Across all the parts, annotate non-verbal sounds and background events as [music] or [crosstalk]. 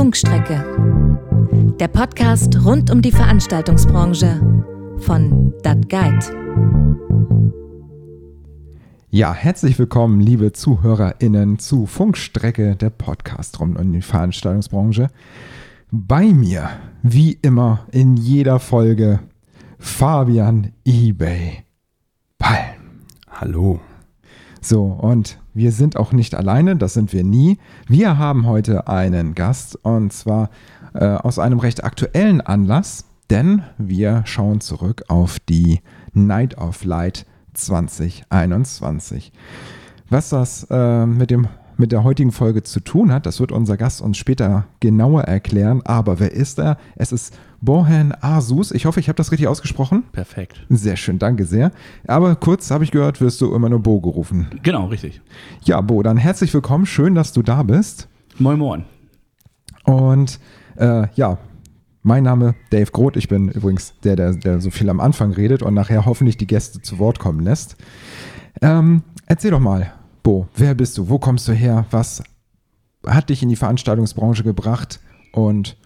Funkstrecke. Der Podcast rund um die Veranstaltungsbranche von Dat Guide. Ja, herzlich willkommen, liebe ZuhörerInnen, zu Funkstrecke, der Podcast rund um die Veranstaltungsbranche. Bei mir, wie immer, in jeder Folge, Fabian eBay Palm. Hallo. So, und wir sind auch nicht alleine, das sind wir nie. Wir haben heute einen Gast und zwar äh, aus einem recht aktuellen Anlass, denn wir schauen zurück auf die Night of Light 2021. Was das äh, mit dem mit der heutigen Folge zu tun hat, das wird unser Gast uns später genauer erklären. Aber wer ist er? Es ist Bohan Asus. Ich hoffe, ich habe das richtig ausgesprochen. Perfekt. Sehr schön, danke sehr. Aber kurz habe ich gehört, wirst du immer nur Bo gerufen. Genau, richtig. Ja, Bo, dann herzlich willkommen. Schön, dass du da bist. Moin, moin. Und äh, ja, mein Name Dave Groth. Ich bin übrigens der, der, der so viel am Anfang redet und nachher hoffentlich die Gäste zu Wort kommen lässt. Ähm, erzähl doch mal, Bo, wer bist du? Wo kommst du her? Was hat dich in die Veranstaltungsbranche gebracht? Und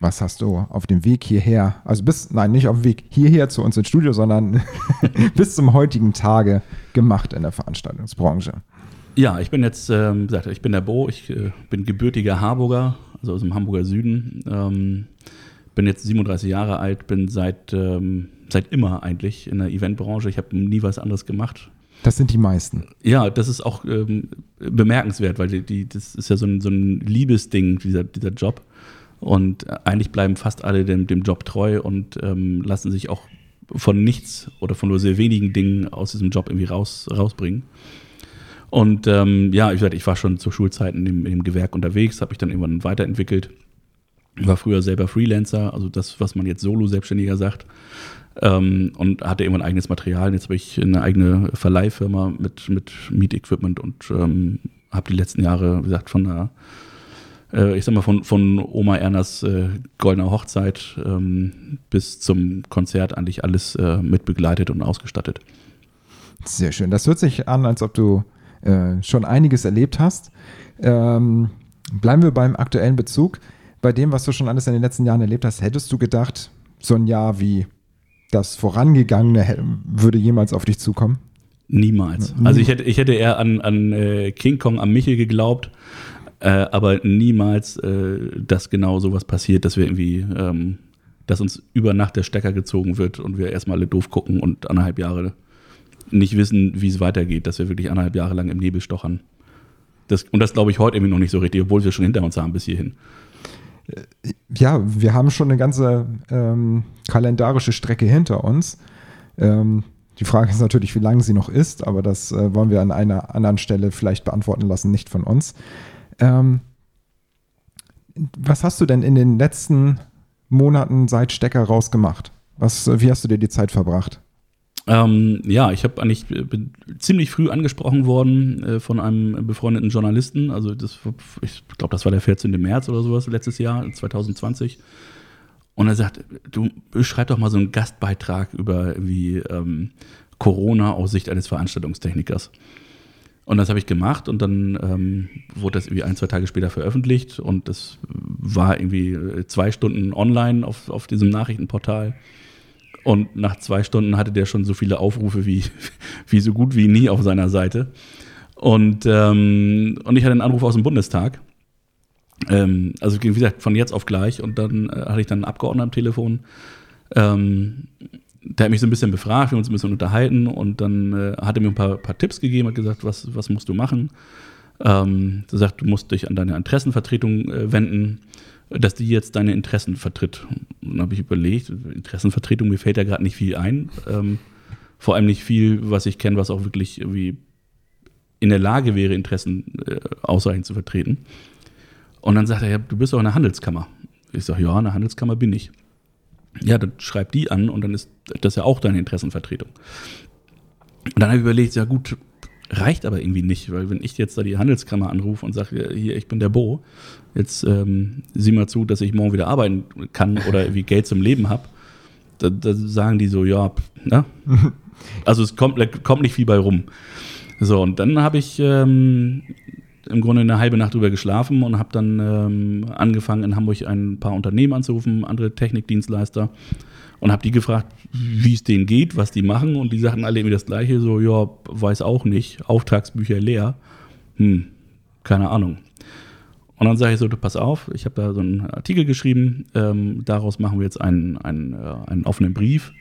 was hast du auf dem Weg hierher, also bis, nein, nicht auf dem Weg hierher zu uns ins Studio, sondern [laughs] bis zum heutigen Tage gemacht in der Veranstaltungsbranche? Ja, ich bin jetzt, ähm, gesagt, ich bin der Bo, ich äh, bin gebürtiger Harburger, also aus dem Hamburger Süden. Ähm, bin jetzt 37 Jahre alt, bin seit, ähm, seit immer eigentlich in der Eventbranche. Ich habe nie was anderes gemacht. Das sind die meisten. Ja, das ist auch ähm, bemerkenswert, weil die, die, das ist ja so ein, so ein Liebesding, dieser, dieser Job. Und eigentlich bleiben fast alle dem, dem Job treu und ähm, lassen sich auch von nichts oder von nur sehr wenigen Dingen aus diesem Job irgendwie raus, rausbringen. Und ähm, ja, ich, ich war schon zu Schulzeiten in dem Gewerk unterwegs, habe mich dann irgendwann weiterentwickelt. War früher selber Freelancer, also das, was man jetzt Solo-Selbstständiger sagt. Ähm, und hatte irgendwann eigenes Material. Jetzt habe ich eine eigene Verleihfirma mit, mit Miet-Equipment und ähm, habe die letzten Jahre, wie gesagt, von der äh, ich sag mal, von, von Oma Ernas äh, Goldener Hochzeit ähm, bis zum Konzert eigentlich alles äh, mitbegleitet und ausgestattet. Sehr schön. Das hört sich an, als ob du äh, schon einiges erlebt hast. Ähm, bleiben wir beim aktuellen Bezug. Bei dem, was du schon alles in den letzten Jahren erlebt hast, hättest du gedacht, so ein Jahr wie das vorangegangene würde jemals auf dich zukommen? Niemals. Also ich hätte, ich hätte eher an, an äh, King Kong am Michel geglaubt, äh, aber niemals, äh, dass genau sowas passiert, dass wir irgendwie, ähm, dass uns über Nacht der Stecker gezogen wird und wir erstmal alle doof gucken und anderthalb Jahre nicht wissen, wie es weitergeht, dass wir wirklich anderthalb Jahre lang im Nebel stochern. Das, und das glaube ich heute irgendwie noch nicht so richtig, obwohl wir schon hinter uns haben bis hierhin. Ja, wir haben schon eine ganze ähm, kalendarische Strecke hinter uns. Ähm, die Frage ist natürlich, wie lange sie noch ist, aber das äh, wollen wir an einer anderen Stelle vielleicht beantworten lassen, nicht von uns. Ähm, was hast du denn in den letzten Monaten seit Stecker raus gemacht? Was, wie hast du dir die Zeit verbracht? Ähm, ja, ich habe eigentlich bin ziemlich früh angesprochen worden äh, von einem befreundeten Journalisten. Also das, ich glaube, das war der 14. März oder sowas letztes Jahr, 2020. Und er sagt, du schreib doch mal so einen Gastbeitrag über wie ähm, Corona aus Sicht eines Veranstaltungstechnikers. Und das habe ich gemacht und dann ähm, wurde das irgendwie ein, zwei Tage später veröffentlicht und das war irgendwie äh, zwei Stunden online auf, auf diesem Nachrichtenportal. Und nach zwei Stunden hatte der schon so viele Aufrufe wie, wie so gut wie nie auf seiner Seite. Und, ähm, und ich hatte einen Anruf aus dem Bundestag. Ähm, also wie gesagt, von jetzt auf gleich. Und dann äh, hatte ich dann einen Abgeordneten am Telefon. Ähm, der hat mich so ein bisschen befragt, wir haben uns ein bisschen unterhalten und dann äh, hat er mir ein paar, paar, Tipps gegeben, hat gesagt, was, was musst du machen? Ähm, er sagt, du musst dich an deine Interessenvertretung äh, wenden, dass die jetzt deine Interessen vertritt. Und dann habe ich überlegt, Interessenvertretung, mir fällt ja gerade nicht viel ein. Ähm, vor allem nicht viel, was ich kenne, was auch wirklich irgendwie in der Lage wäre, Interessen äh, ausreichend zu vertreten. Und dann sagt er, ja, du bist doch in der Handelskammer. Ich sage, ja, in der Handelskammer bin ich. Ja, dann schreib die an und dann ist das ja auch deine Interessenvertretung. Und dann habe ich überlegt, ja gut, reicht aber irgendwie nicht, weil wenn ich jetzt da die Handelskammer anrufe und sage, hier, ich bin der Bo, jetzt ähm, sieh mal zu, dass ich morgen wieder arbeiten kann oder irgendwie Geld zum Leben habe, da, da, sagen die so, ja, ne? [laughs] Also es kommt, kommt nicht viel bei rum. So, und dann habe ich ähm, im Grunde eine halbe Nacht drüber geschlafen und habe dann ähm, angefangen, in Hamburg ein paar Unternehmen anzurufen, andere Technikdienstleister und habe die gefragt, wie es denen geht, was die machen und die sagten alle irgendwie das Gleiche, so, ja, weiß auch nicht, Auftragsbücher leer, hm, keine Ahnung. Und dann sage ich so, du pass auf, ich habe da so einen Artikel geschrieben, ähm, daraus machen wir jetzt einen, einen, äh, einen offenen Brief,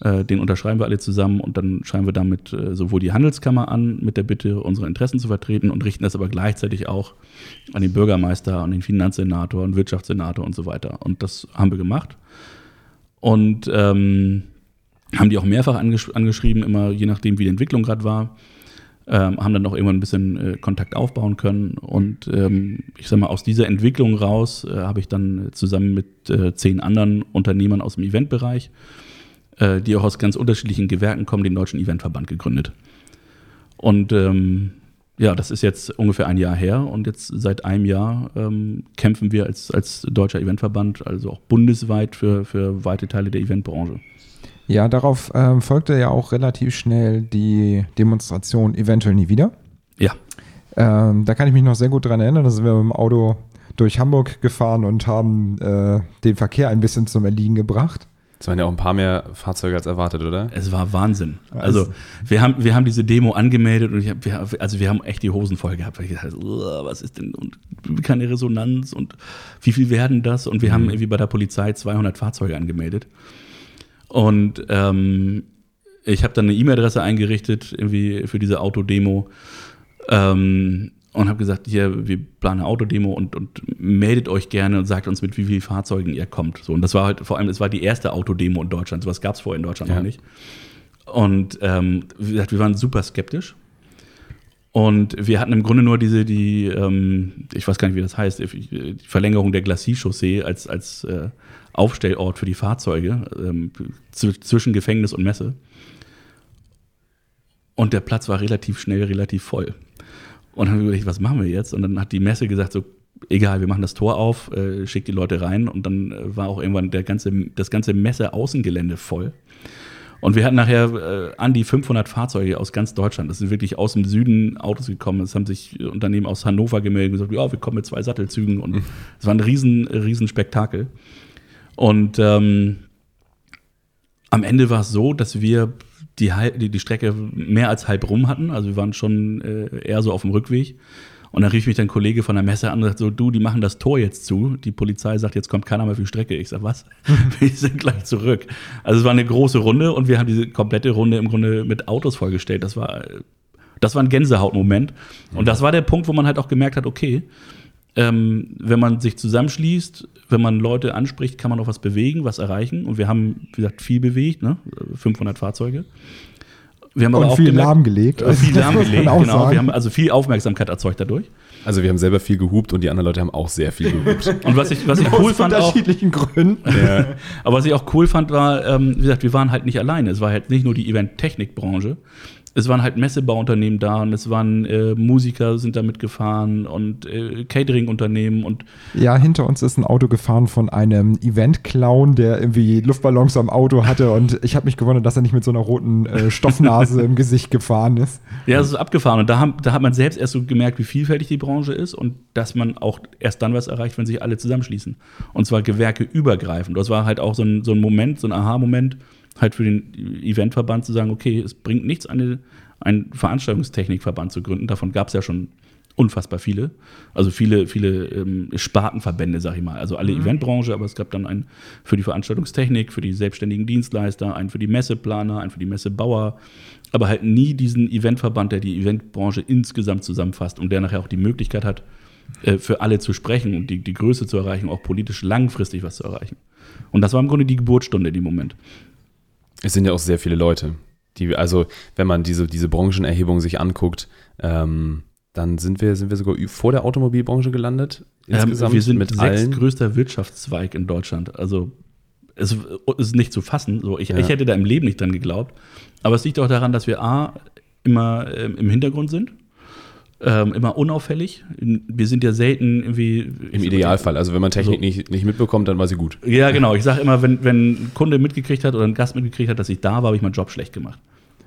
äh, den unterschreiben wir alle zusammen und dann schreiben wir damit äh, sowohl die Handelskammer an mit der Bitte, unsere Interessen zu vertreten und richten das aber gleichzeitig auch an den Bürgermeister, an den Finanzsenator, an den Wirtschaftssenator und so weiter. Und das haben wir gemacht. Und ähm, haben die auch mehrfach angesch angeschrieben, immer je nachdem, wie die Entwicklung gerade war. Ähm, haben dann auch irgendwann ein bisschen äh, Kontakt aufbauen können. Und ähm, ich sag mal, aus dieser Entwicklung raus äh, habe ich dann zusammen mit äh, zehn anderen Unternehmern aus dem Eventbereich, äh, die auch aus ganz unterschiedlichen Gewerken kommen, den Deutschen Eventverband gegründet. Und ähm, ja, das ist jetzt ungefähr ein Jahr her und jetzt seit einem Jahr ähm, kämpfen wir als, als deutscher Eventverband, also auch bundesweit für, für weite Teile der Eventbranche. Ja, darauf ähm, folgte ja auch relativ schnell die Demonstration eventuell nie wieder. Ja. Ähm, da kann ich mich noch sehr gut dran erinnern. Da sind wir mit dem Auto durch Hamburg gefahren und haben äh, den Verkehr ein bisschen zum Erliegen gebracht. Es waren ja auch ein paar mehr Fahrzeuge als erwartet, oder? Es war Wahnsinn. Also wir haben, wir haben diese Demo angemeldet und ich hab, wir, also wir haben echt die Hosen voll gehabt. Weil ich dachte, was ist denn und keine Resonanz und wie viel werden das? Und wir mhm. haben irgendwie bei der Polizei 200 Fahrzeuge angemeldet. Und ähm, ich habe dann eine E-Mail-Adresse eingerichtet irgendwie für diese Autodemo ähm, und habe gesagt, hier, wir planen eine Autodemo und, und meldet euch gerne und sagt uns, mit wie vielen Fahrzeugen ihr kommt. So, und das war halt vor allem, es war die erste Autodemo in Deutschland. Sowas gab es vorher in Deutschland ja. noch nicht. Und ähm, wie gesagt, wir waren super skeptisch. Und wir hatten im Grunde nur diese, die, ähm, ich weiß gar nicht, wie das heißt, die Verlängerung der Glacis-Chaussee als, als äh, Aufstellort für die Fahrzeuge ähm, zwischen Gefängnis und Messe. Und der Platz war relativ schnell relativ voll. Und dann haben wir überlegt, was machen wir jetzt? Und dann hat die Messe gesagt, so, egal, wir machen das Tor auf, äh, schickt die Leute rein. Und dann äh, war auch irgendwann der ganze, das ganze Messe-Außengelände voll. Und wir hatten nachher äh, an die 500 Fahrzeuge aus ganz Deutschland. Das sind wirklich aus dem Süden Autos gekommen. Es haben sich Unternehmen aus Hannover gemeldet und gesagt, ja, wir kommen mit zwei Sattelzügen. Und es war ein riesen, riesen Spektakel. Und ähm, am Ende war es so, dass wir die, die, die Strecke mehr als halb rum hatten. Also wir waren schon äh, eher so auf dem Rückweg. Und dann rief mich dann ein Kollege von der Messe an und sagt so, du, die machen das Tor jetzt zu. Die Polizei sagt, jetzt kommt keiner mehr für die Strecke. Ich sag, was? [laughs] wir sind gleich zurück. Also es war eine große Runde und wir haben diese komplette Runde im Grunde mit Autos vollgestellt. Das war, das war ein Gänsehautmoment. Und das war der Punkt, wo man halt auch gemerkt hat, okay, ähm, wenn man sich zusammenschließt, wenn man Leute anspricht, kann man auch was bewegen, was erreichen. Und wir haben, wie gesagt, viel bewegt, ne? 500 Fahrzeuge. Wir haben und aber auch viel lahmgelegt. Also viel lahmgelegt, genau. Sagen. Wir haben also viel Aufmerksamkeit erzeugt dadurch. Also wir haben selber viel gehupt und die anderen Leute haben auch sehr viel gehupt. [laughs] und was ich, was ich cool Aus fand unterschiedlichen auch, Gründen. Ja. Aber was ich auch cool fand, war, ähm, wie gesagt, wir waren halt nicht alleine. Es war halt nicht nur die Event-Technik-Branche, es waren halt Messebauunternehmen da und es waren äh, Musiker sind da mitgefahren und äh, Catering-Unternehmen und ja, hinter uns ist ein Auto gefahren von einem Event-Clown, der irgendwie Luftballons am Auto hatte und ich habe mich gewundert, dass er nicht mit so einer roten äh, Stoffnase im Gesicht gefahren ist. Ja, es ist abgefahren und da, haben, da hat man selbst erst so gemerkt, wie vielfältig die Branche ist und dass man auch erst dann was erreicht, wenn sich alle zusammenschließen. Und zwar gewerkeübergreifend. Das war halt auch so ein, so ein Moment, so ein Aha-Moment halt für den Eventverband zu sagen, okay, es bringt nichts, eine, einen Veranstaltungstechnikverband zu gründen. Davon gab es ja schon unfassbar viele. Also viele, viele ähm, Spartenverbände, sag ich mal. Also alle mhm. Eventbranche, aber es gab dann einen für die Veranstaltungstechnik, für die selbstständigen Dienstleister, einen für die Messeplaner, einen für die Messebauer, aber halt nie diesen Eventverband, der die Eventbranche insgesamt zusammenfasst und der nachher auch die Möglichkeit hat, äh, für alle zu sprechen und die, die Größe zu erreichen, auch politisch langfristig was zu erreichen. Und das war im Grunde die Geburtsstunde in dem Moment. Es sind ja auch sehr viele Leute. Die, also, wenn man diese, diese Branchenerhebung sich anguckt, ähm, dann sind wir, sind wir sogar vor der Automobilbranche gelandet. Insgesamt ähm, wir sind mit sechstgrößter Wirtschaftszweig in Deutschland. Also es ist nicht zu fassen. So, ich, ja. ich hätte da im Leben nicht dran geglaubt. Aber es liegt auch daran, dass wir A, immer ähm, im Hintergrund sind ähm, immer unauffällig. Wir sind ja selten irgendwie. Im Idealfall, also wenn man Technik so. nicht, nicht mitbekommt, dann war sie gut. Ja, genau. Ich sage immer, wenn, wenn ein Kunde mitgekriegt hat oder ein Gast mitgekriegt hat, dass ich da war, habe ich meinen Job schlecht gemacht.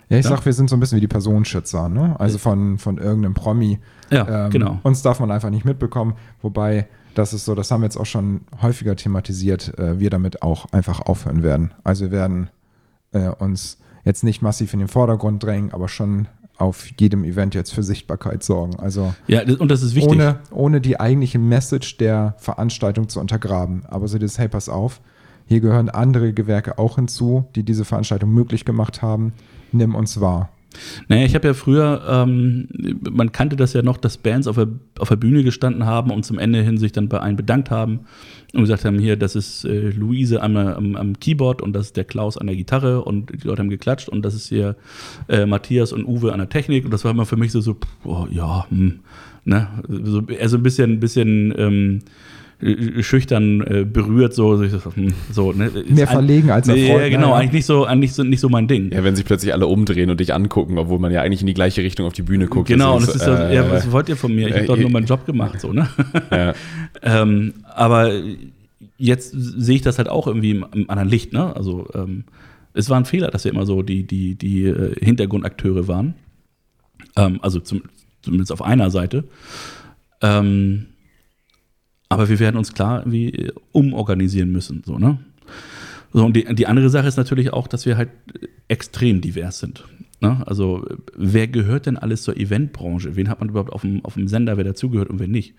Ja, ich Ja. sag, wir sind so ein bisschen wie die Personenschützer, ne? Also von, von irgendeinem Promi. Ja, Ähm, genau. Uns darf man einfach nicht mitbekommen. Wobei, das ist so, das haben wir jetzt auch schon häufiger thematisiert, äh, wir damit auch einfach aufhören werden. Also wir werden äh, uns jetzt nicht massiv in den Vordergrund drängen, aber schon auf jedem Event jetzt für Sichtbarkeit sorgen. Also Ja, und das ist wichtig. ohne, ohne die eigentliche Message der Veranstaltung zu untergraben. Aber so das, hey, pass auf, hier gehören andere Gewerke auch hinzu, die diese Veranstaltung möglich gemacht haben. Nimm uns wahr. Naja, ich habe ja früher, ähm, man kannte das ja noch, dass Bands auf der, auf der Bühne gestanden haben und zum Ende hin sich dann bei allen bedankt haben und gesagt haben, hier, das ist äh, Luise am, am, am Keyboard und das ist der Klaus an der Gitarre und die Leute haben geklatscht und das ist hier äh, Matthias und Uwe an der Technik und das war immer für mich so, so oh, ja, hm, ne, so, also ein bisschen, ein bisschen ähm, äh, schüchtern äh, berührt, so, so, hm, ne, Mehr ein- verlegen als Nee, erfreut. Ja, genau, eigentlich nicht so, eigentlich so, nicht so mein Ding. Ja, wenn sich plötzlich alle umdrehen und dich angucken, obwohl man ja eigentlich in die gleiche Richtung auf die Bühne guckt. Genau, und das das ist so, äh, ja, was wollt ihr von mir? Ich habe äh, doch nur äh, meinen Job gemacht, so, ne? [laughs] ja. [laughs] ähm, aber jetzt sehe ich das halt auch irgendwie im, im anderen Licht, ne? Also ähm, es war ein Fehler, dass wir immer so die, die, die äh, Hintergrundakteure waren. Ähm, also zum, zumindest auf einer Seite. Ähm, aber wir werden uns klar irgendwie äh, umorganisieren müssen, so, ne? So, und die, die andere Sache ist natürlich auch, dass wir halt extrem divers sind. Ne? Also, äh, wer gehört denn alles zur Eventbranche? Wen hat man überhaupt auf dem, auf dem Sender, wer dazugehört und wer nicht?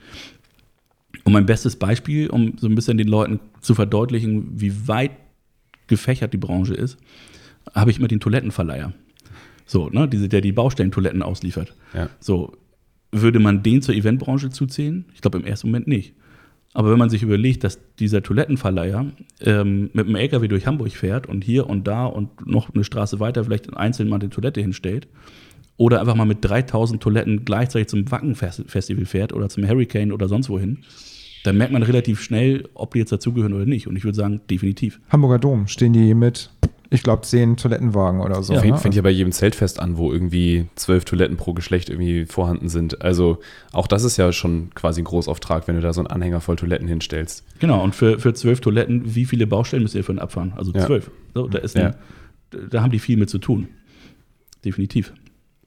Und mein bestes Beispiel, um so ein bisschen den Leuten zu verdeutlichen, wie weit gefächert die Branche ist, habe ich immer den Toilettenverleiher. So, ne, diese, der die Baustellentoiletten ausliefert. Ja. So, würde man den zur Eventbranche zuzählen? Ich glaube im ersten Moment nicht. Aber wenn man sich überlegt, dass dieser Toilettenverleiher ähm, mit einem LKW durch Hamburg fährt und hier und da und noch eine Straße weiter vielleicht einzeln mal eine Toilette hinstellt oder einfach mal mit 3000 Toiletten gleichzeitig zum Wacken-Festival fährt oder zum Hurricane oder sonst wohin, dann merkt man relativ schnell, ob die jetzt dazugehören oder nicht. Und ich würde sagen, definitiv. Hamburger Dom stehen die mit, ich glaube, zehn Toilettenwagen oder so. Ja, ne? Fängt, fängt ja bei jedem Zeltfest an, wo irgendwie zwölf Toiletten pro Geschlecht irgendwie vorhanden sind. Also auch das ist ja schon quasi ein Großauftrag, wenn du da so einen Anhänger voll Toiletten hinstellst. Genau, und für, für zwölf Toiletten, wie viele Baustellen müsst ihr für abfahren? Also Ja. zwölf. So, da, ist Ja. ein, da haben die viel mit zu tun. Definitiv.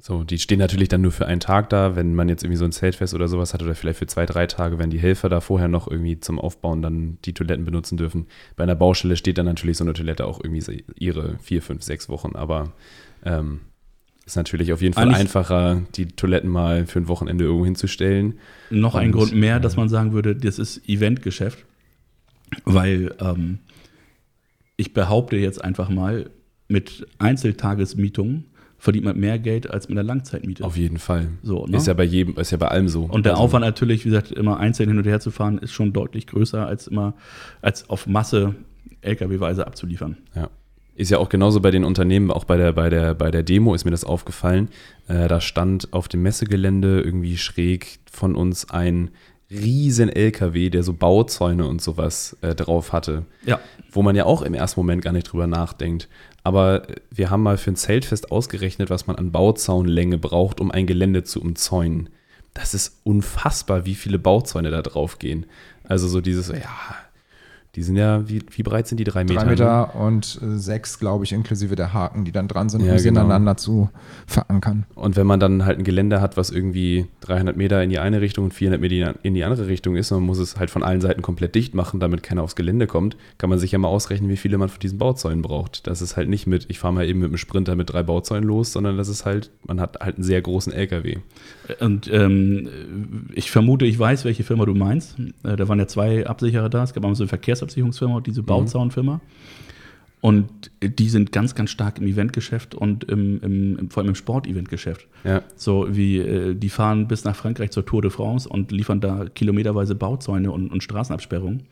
So, die stehen natürlich dann nur für einen Tag da. Wenn man jetzt irgendwie so ein Zeltfest oder sowas hat oder vielleicht für zwei, drei Tage, wenn die Helfer da vorher noch irgendwie zum Aufbauen dann die Toiletten benutzen dürfen. Bei einer Baustelle steht dann natürlich so eine Toilette auch irgendwie ihre vier, fünf, sechs Wochen. Aber ähm, ist natürlich auf jeden Fall Eigentlich- einfacher, die Toiletten mal für ein Wochenende irgendwo hinzustellen. Noch ein Und, Grund mehr, dass man sagen würde, das ist Eventgeschäft. Weil ähm, ich behaupte jetzt einfach mal, mit Einzeltagesmietungen verdient man mehr Geld als mit einer Langzeitmiete. Auf jeden Fall. So, ne? Ist ja bei jedem, ist ja bei allem so. Und der Also, Aufwand natürlich, wie gesagt, immer einzeln hin und her zu fahren, ist schon deutlich größer, als immer als auf Masse LKW-weise abzuliefern. Ja. Ist ja auch genauso bei den Unternehmen, auch bei der, bei der, bei der Demo ist mir das aufgefallen. Äh, da stand auf dem Messegelände irgendwie schräg von uns ein riesen LKW, der so Bauzäune und sowas äh, drauf hatte. Ja. Wo man ja auch im ersten Moment gar nicht drüber nachdenkt. Aber wir haben mal für ein Zeltfest ausgerechnet, was man an Bauzaunlänge braucht, um ein Gelände zu umzäunen. Das ist unfassbar, wie viele Bauzäune da drauf gehen. Also so dieses, ja, die sind ja, wie, wie breit sind die? Drei Meter? Drei ne? Meter und äh, sechs, glaube ich, inklusive der Haken, die dann dran sind, Ja, um sie genau. ineinander zu verankern. Und wenn man dann halt ein Gelände hat, was irgendwie 300 Meter in die eine Richtung und 400 Meter in die andere Richtung ist, und man muss es halt von allen Seiten komplett dicht machen, damit keiner aufs Gelände kommt, kann man sich ja mal ausrechnen, wie viele man von diesen Bauzäunen braucht. Das ist halt nicht mit, ich fahre mal eben mit einem Sprinter mit drei Bauzäunen los, sondern das ist halt, man hat halt einen sehr großen LKW. Und ähm, ich vermute, ich weiß, welche Firma du meinst. Äh, da waren ja zwei Absicherer da. Es gab einmal so eine Verkehrsabsicherungsfirma und diese Bauzaunfirma. Und die sind ganz, ganz stark im Eventgeschäft und im, im, vor allem im Sport-Eventgeschäft. Ja, So wie äh, die fahren bis nach Frankreich zur Tour de France und liefern da kilometerweise Bauzäune und, und Straßenabsperrungen.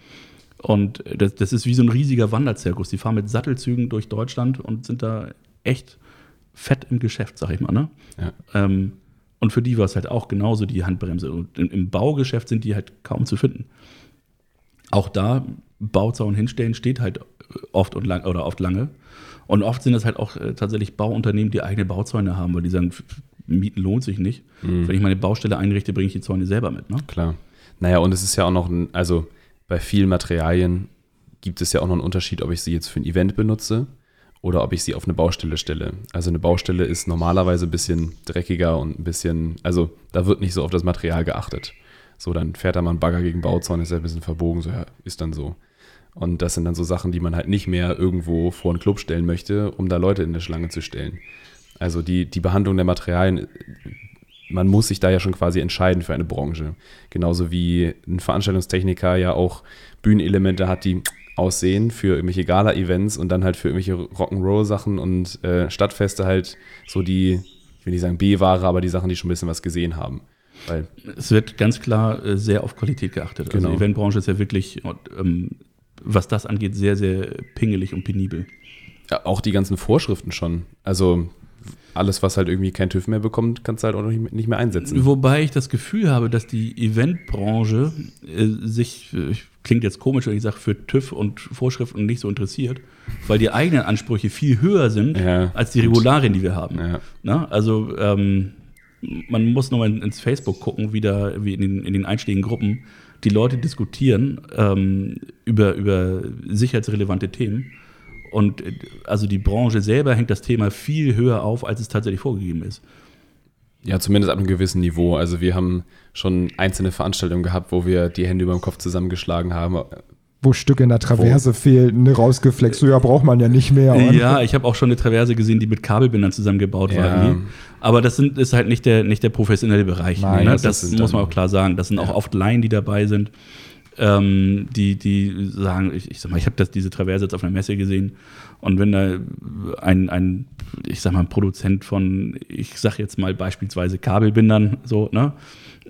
Und das, das ist wie so ein riesiger Wanderzirkus. Die fahren mit Sattelzügen durch Deutschland und sind da echt fett im Geschäft, sag ich mal. Ne? ja. Ähm, und für die war es halt auch genauso die Handbremse. Und im, im Baugeschäft sind die halt kaum zu finden. Auch da Bauzaun hinstellen steht halt oft und lang oder oft lange. Und oft sind das halt auch äh, tatsächlich Bauunternehmen, die eigene Bauzäune haben, weil die sagen, Mieten lohnt sich nicht. Wenn ich meine Baustelle einrichte, bringe ich die Zäune selber mit. Ne? Klar. Naja, und es ist ja auch noch ein, also bei vielen Materialien gibt es ja auch noch einen Unterschied, ob ich sie jetzt für ein Event benutze oder ob ich sie auf eine Baustelle stelle. Also eine Baustelle ist normalerweise ein bisschen dreckiger und ein bisschen, also da wird nicht so auf das Material geachtet. So, dann fährt da mal ein Bagger gegen Bauzaun, ist ja ein bisschen verbogen, so ja, ist dann so. Und das sind dann so Sachen, die man halt nicht mehr irgendwo vor einen Club stellen möchte, um da Leute in eine Schlange zu stellen. Also die, die Behandlung der Materialien, man muss sich da ja schon quasi entscheiden für eine Branche. Genauso wie ein Veranstaltungstechniker ja auch Bühnenelemente hat, die aussehen für irgendwelche Gala-Events und dann halt für irgendwelche Rock'n'Roll-Sachen und äh, Stadtfeste halt so die, ich will nicht sagen B-Ware, aber die Sachen, die schon ein bisschen was gesehen haben. Weil es wird ganz klar äh, sehr auf Qualität geachtet. Also Genau. Also die Eventbranche ist ja wirklich, ähm, was das angeht, sehr, sehr pingelig und penibel. Ja, auch die ganzen Vorschriften schon. Also alles, was halt irgendwie kein TÜV mehr bekommt, kannst du halt auch nicht nicht mehr einsetzen. Wobei ich das Gefühl habe, dass die Eventbranche äh, sich, äh, klingt jetzt komisch, wenn ich sage, für TÜV und Vorschriften nicht so interessiert, weil die eigenen Ansprüche viel höher sind Ja, als die Regularien, die wir haben. Ja. Na, also ähm, man muss nochmal ins Facebook gucken, wie, da, wie in, den, in den einschlägigen Gruppen die Leute diskutieren ähm, über, über sicherheitsrelevante Themen. Und äh, also die Branche selber hängt das Thema viel höher auf, als es tatsächlich vorgegeben ist. Ja, zumindest ab einem gewissen Niveau. Also wir haben schon einzelne Veranstaltungen gehabt, wo wir die Hände über dem Kopf zusammengeschlagen haben. Wo Stücke in der Traverse fehlten, ne, rausgeflext, so ja, braucht man ja nicht mehr. Und Ja, ich habe auch schon eine Traverse gesehen, die mit Kabelbindern zusammengebaut war. Ja. irgendwie. Aber das sind, ist halt nicht der, nicht der professionelle Bereich. Nein, ne? das Das, muss man auch klar sagen. Das sind auch oft Laien, die dabei sind, ähm, die, die sagen, ich, ich sag mal, ich habe diese Traverse jetzt auf einer Messe gesehen und wenn da ein, ein, ich sag mal, ein Produzent von, ich sag jetzt mal beispielsweise Kabelbindern, so, ne,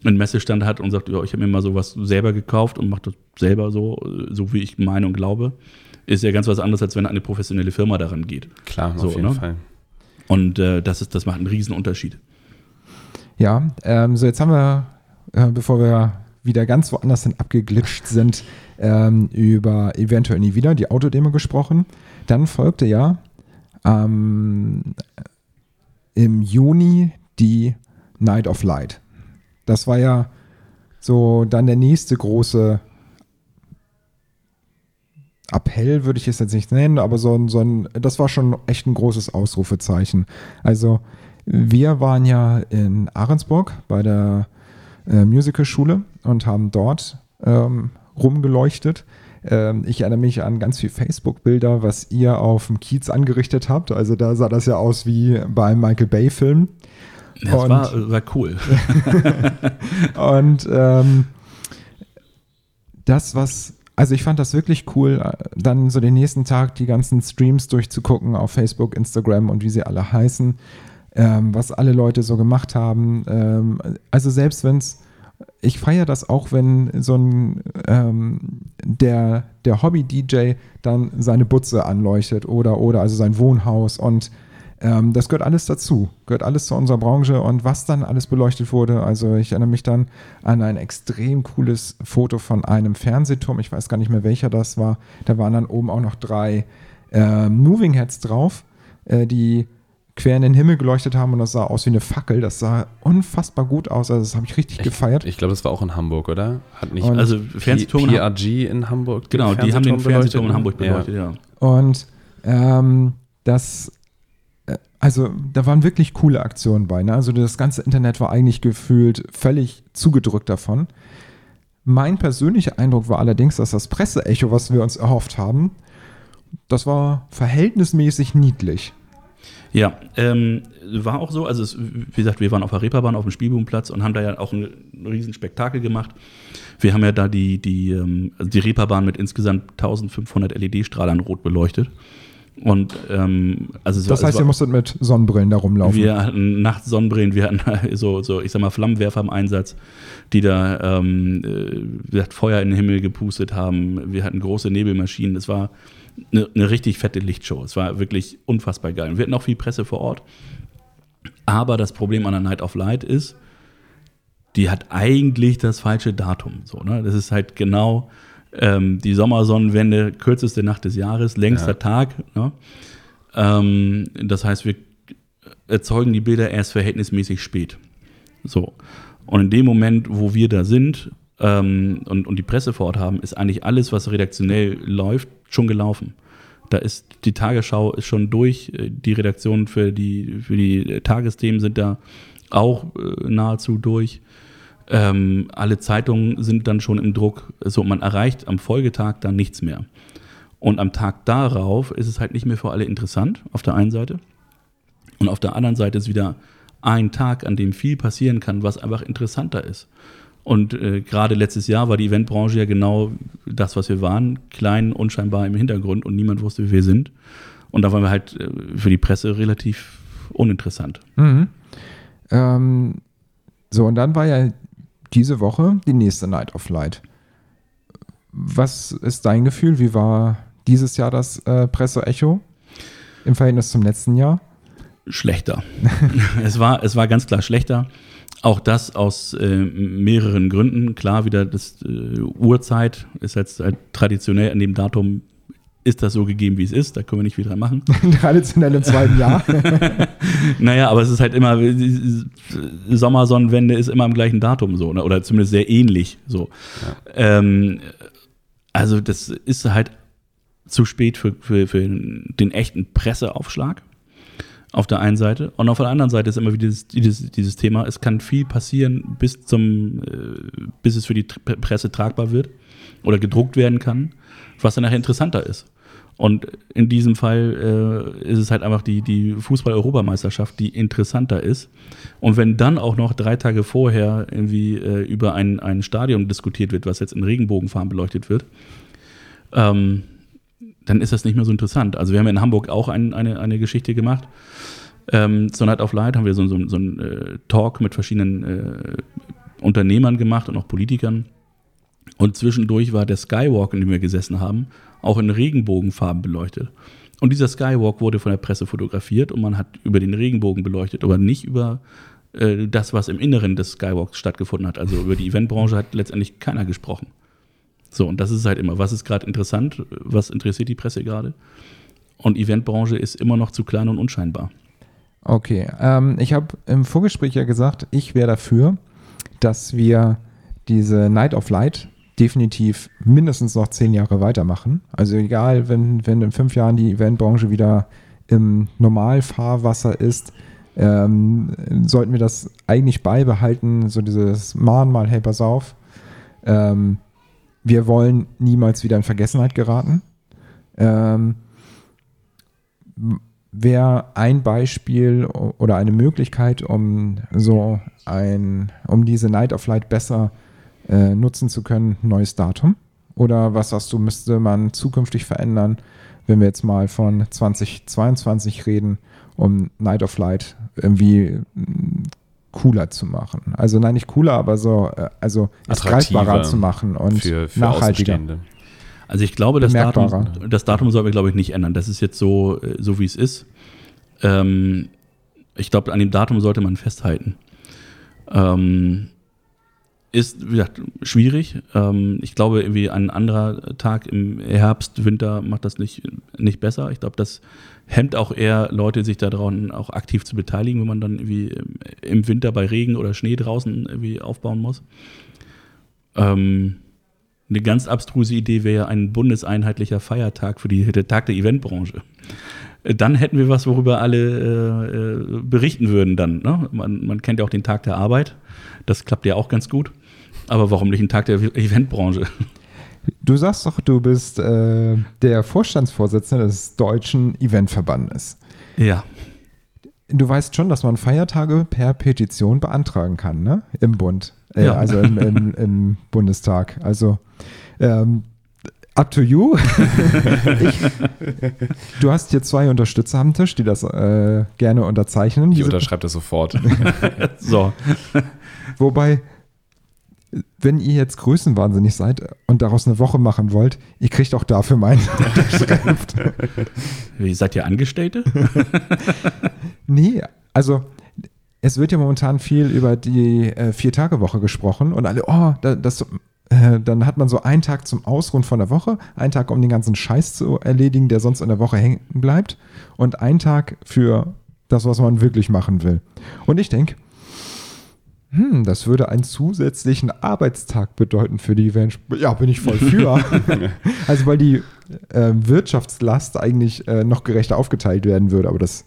einen Messestand hat und sagt, ja, ich habe mir mal sowas selber gekauft und mache das selber so, so wie ich meine und glaube, ist ja ganz was anderes, als wenn eine professionelle Firma daran geht. Klar, So, auf jeden ne? Fall. Und äh, das, ist, das macht einen riesen Unterschied. Ja, ähm, so jetzt haben wir, äh, bevor wir wieder ganz woanders hin abgeglitscht sind, ähm, über eventuell nie wieder die Autodemo gesprochen. Dann folgte ja ähm, im Juni die Night of Light. Das war ja so dann der nächste große Appell, würde ich es jetzt nicht nennen, aber so ein, so ein, das war schon echt ein großes Ausrufezeichen. Also wir waren ja in Ahrensburg bei der äh, Musicalschule und haben dort ähm, rumgeleuchtet. Ähm, ich erinnere mich an ganz viele Facebook-Bilder, was ihr auf dem Kiez angerichtet habt. Also da sah das ja aus wie beim Michael Bay-Film. Das Und- war, war cool. [laughs] Und ähm, das, was, also ich fand das wirklich cool, äh, dann so den nächsten Tag die ganzen Streams durchzugucken auf Facebook, Instagram und wie sie alle heißen, ähm, was alle Leute so gemacht haben. Ähm, also selbst wenn es, ich feiere das auch, wenn so ein ähm, der, der Hobby-DJ dann seine Butze anleuchtet oder oder also sein Wohnhaus und ähm, das gehört alles dazu, gehört alles zu unserer Branche und was dann alles beleuchtet wurde. Also ich erinnere mich dann an ein extrem cooles Foto von einem Fernsehturm, ich weiß gar nicht mehr welcher das war. Da waren dann oben auch noch drei äh, Moving Heads drauf, äh, die quer in den Himmel geleuchtet haben und das sah aus wie eine Fackel. Das sah unfassbar gut aus, also das habe ich richtig gefeiert. Ich glaube, das war auch in Hamburg, oder? Hat nicht Und- Also Fernsehturm PRG in Hamburg. Genau, die haben den Fernsehturm in Hamburg beleuchtet. beleuchtet, ja. Und ähm, das, äh, also da waren wirklich coole Aktionen bei. Ne? Also das ganze Internet war eigentlich gefühlt völlig zugedrückt davon. Mein persönlicher Eindruck war allerdings, dass das Presseecho, was wir uns erhofft haben, das war verhältnismäßig niedlich. Ja, ähm, war auch so. Also, es, wie gesagt, wir waren auf der Reeperbahn auf dem Spielbubenplatz und haben da ja auch ein, ein riesen Spektakel gemacht. Wir haben ja da die, die, ähm, also die Reeperbahn mit insgesamt 1500 LED-Strahlern rot beleuchtet. Und ähm, also Das war- heißt, es ihr war, musstet mit Sonnenbrillen da rumlaufen. wir hatten nachts Sonnenbrillen, wir hatten [laughs] so, so, ich sag mal, Flammenwerfer im Einsatz, die da ähm, äh, wie gesagt, Feuer in den Himmel gepustet haben. Wir hatten große Nebelmaschinen. Es war eine, eine richtig fette Lichtshow. Es war wirklich unfassbar geil. Wir hatten auch viel Presse vor Ort. Aber das Problem an der Night of Light ist, die hat eigentlich das falsche Datum. So, ne? Das ist halt genau ähm, die Sommersonnenwende, kürzeste Nacht des Jahres, längster Ja. Tag. Ne? Ähm, das heißt, wir erzeugen die Bilder erst verhältnismäßig spät. So. Und in dem Moment, wo wir da sind ähm, und, und die Presse vor Ort haben, ist eigentlich alles, was redaktionell läuft, schon gelaufen. Da ist die Tagesschau ist schon durch, äh, die Redaktionen für die, für die Tagesthemen sind da auch äh, nahezu durch. Ähm, alle Zeitungen sind dann schon im Druck. So, man erreicht am Folgetag dann nichts mehr. Und am Tag darauf ist es halt nicht mehr für alle interessant, auf der einen Seite. Und auf der anderen Seite ist wieder ein Tag, an dem viel passieren kann, was einfach interessanter ist. Und äh, gerade letztes Jahr war die Eventbranche ja genau das, was wir waren, klein, unscheinbar im Hintergrund und niemand wusste, wie wir sind. Und da waren wir halt äh, für die Presse relativ uninteressant. Mhm. Ähm, so, und dann war ja diese Woche die nächste Night of Light. Was ist dein Gefühl? Wie war dieses Jahr das äh, Presse-Echo im Verhältnis zum letzten Jahr? Schlechter. [laughs] es, war, es war ganz klar schlechter. Auch das aus äh, mehreren Gründen. Klar, wieder das äh, Uhrzeit ist jetzt halt traditionell an dem Datum ist das so gegeben, wie es ist. Da können wir nicht viel dran machen. [laughs] Traditionell im zweiten Jahr. [laughs] naja, aber es ist halt immer, Sommersonnenwende ist immer am gleichen Datum so, ne? oder zumindest sehr ähnlich so. Ja. Ähm, also das ist halt zu spät für, für, für den echten Presseaufschlag auf der einen Seite. Und auf der anderen Seite ist immer wieder dieses, dieses, dieses Thema, es kann viel passieren, bis, zum, äh, bis es für die Presse tragbar wird oder gedruckt werden kann, was dann nachher interessanter ist. Und in diesem Fall äh, ist es halt einfach die, die Fußball-Europameisterschaft, die interessanter ist. Und wenn dann auch noch drei Tage vorher irgendwie äh, über ein, ein Stadion diskutiert wird, was jetzt in Regenbogenfarben beleuchtet wird, ähm, dann ist das nicht mehr so interessant. Also wir haben in Hamburg auch ein, eine, eine Geschichte gemacht. Ähm, zur Night of Light haben wir so, so, so einen äh, Talk mit verschiedenen äh, Unternehmern gemacht und auch Politikern. Und zwischendurch war der Skywalk, in dem wir gesessen haben, auch in Regenbogenfarben beleuchtet. Und dieser Skywalk wurde von der Presse fotografiert und man hat über den Regenbogen beleuchtet, aber nicht über äh, das, was im Inneren des Skywalks stattgefunden hat. Also über die Eventbranche hat letztendlich keiner gesprochen. So, und das ist halt immer, was ist gerade interessant, was interessiert die Presse gerade? Und Eventbranche ist immer noch zu klein und unscheinbar. Okay, ähm, ich habe im Vorgespräch ja gesagt, ich wäre dafür, dass wir diese Night of Light definitiv mindestens noch zehn Jahre weitermachen. Also egal, wenn, wenn in fünf Jahren die Eventbranche wieder im Normalfahrwasser ist, ähm, sollten wir das eigentlich beibehalten, so dieses Mahnmal, hey, pass auf. Ähm, wir wollen niemals wieder in Vergessenheit geraten. Ähm, Wäre ein Beispiel oder eine Möglichkeit, um so ein, um diese Night of Light besser äh, nutzen zu können, neues Datum? Oder was sagst du, müsste man zukünftig verändern, wenn wir jetzt mal von 2022 reden, um Night of Light irgendwie cooler zu machen. Also nein, nicht cooler, aber so, äh, also es greifbarer zu machen und für, für nachhaltiger. Also ich glaube, das Datum, das Datum soll wir, glaube ich, nicht ändern. Das ist jetzt so, äh, so wie es ist. Ähm, ich glaube, an dem Datum sollte man festhalten. Ähm, ist, wie gesagt, schwierig. Ähm, ich glaube, irgendwie ein anderer Tag im Herbst, Winter macht das nicht, nicht besser. Ich glaube, das hemmt auch eher Leute, sich daran auch aktiv zu beteiligen, wenn man dann irgendwie im Winter bei Regen oder Schnee draußen irgendwie aufbauen muss. Ähm, eine ganz abstruse Idee wäre ein bundeseinheitlicher Feiertag für die, der Tag der Eventbranche. Dann hätten wir was, worüber alle äh, äh, berichten würden dann. Ne? Man, man kennt ja auch den Tag der Arbeit. Das klappt ja auch ganz gut. Aber warum nicht ein Tag der Eventbranche? Du sagst doch, du bist äh, der Vorstandsvorsitzende des Deutschen Eventverbandes. Ja. Du weißt schon, dass man Feiertage per Petition beantragen kann, ne? Im Bund. Äh, ja. Also im, im, im, Bundestag. Also ähm, up to you. [laughs] ich, du hast hier zwei Unterstützer am Tisch, die das äh, gerne unterzeichnen. Ich unterschreibe das sofort. [laughs] [laughs] so. Wobei, wenn ihr jetzt größenwahnsinnig seid und daraus eine Woche machen wollt, ihr kriegt auch dafür meinen [laughs] Unterschrift. Wie seid ihr Angestellte? [laughs] nee, also es wird ja momentan viel über die äh, Vier-Tage-Woche gesprochen und alle, oh, das, äh, dann hat man so einen Tag zum Ausruhen von der Woche, einen Tag, um den ganzen Scheiß zu erledigen, der sonst in der Woche hängen bleibt und einen Tag für das, was man wirklich machen will. Und ich denke, hm, das würde einen zusätzlichen Arbeitstag bedeuten für die Event. Ja, bin ich voll für. [laughs] also weil die äh, Wirtschaftslast eigentlich äh, noch gerechter aufgeteilt werden würde, aber das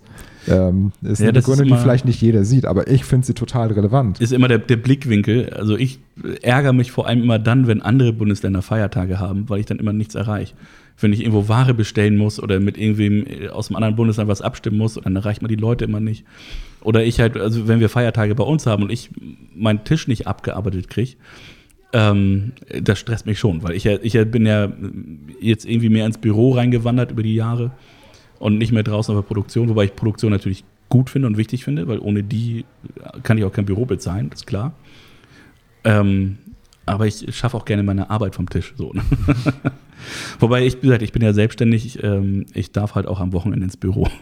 ähm, ist Ja, eine Begründung, die vielleicht nicht jeder sieht, aber ich finde sie total relevant. ist immer der, der Blickwinkel. Also ich ärgere mich vor allem immer dann, wenn andere Bundesländer Feiertage haben, weil ich dann immer nichts erreiche. Wenn ich irgendwo Ware bestellen muss oder mit irgendwem aus einem anderen Bundesland was abstimmen muss, dann erreicht man die Leute immer nicht. Oder ich halt, also wenn wir Feiertage bei uns haben und ich meinen Tisch nicht abgearbeitet kriege, ähm, das stresst mich schon, weil ich ich bin ja jetzt irgendwie mehr ins Büro reingewandert über die Jahre und nicht mehr draußen auf der Produktion, wobei ich Produktion natürlich gut finde und wichtig finde, weil ohne die kann ich auch kein Büro bezahlen, ist klar. Ähm, aber ich schaffe auch gerne meine Arbeit vom Tisch. So? [laughs] Wobei ich, wie gesagt, ich bin ja selbstständig, ähm, ich darf halt auch am Wochenende ins Büro. [laughs]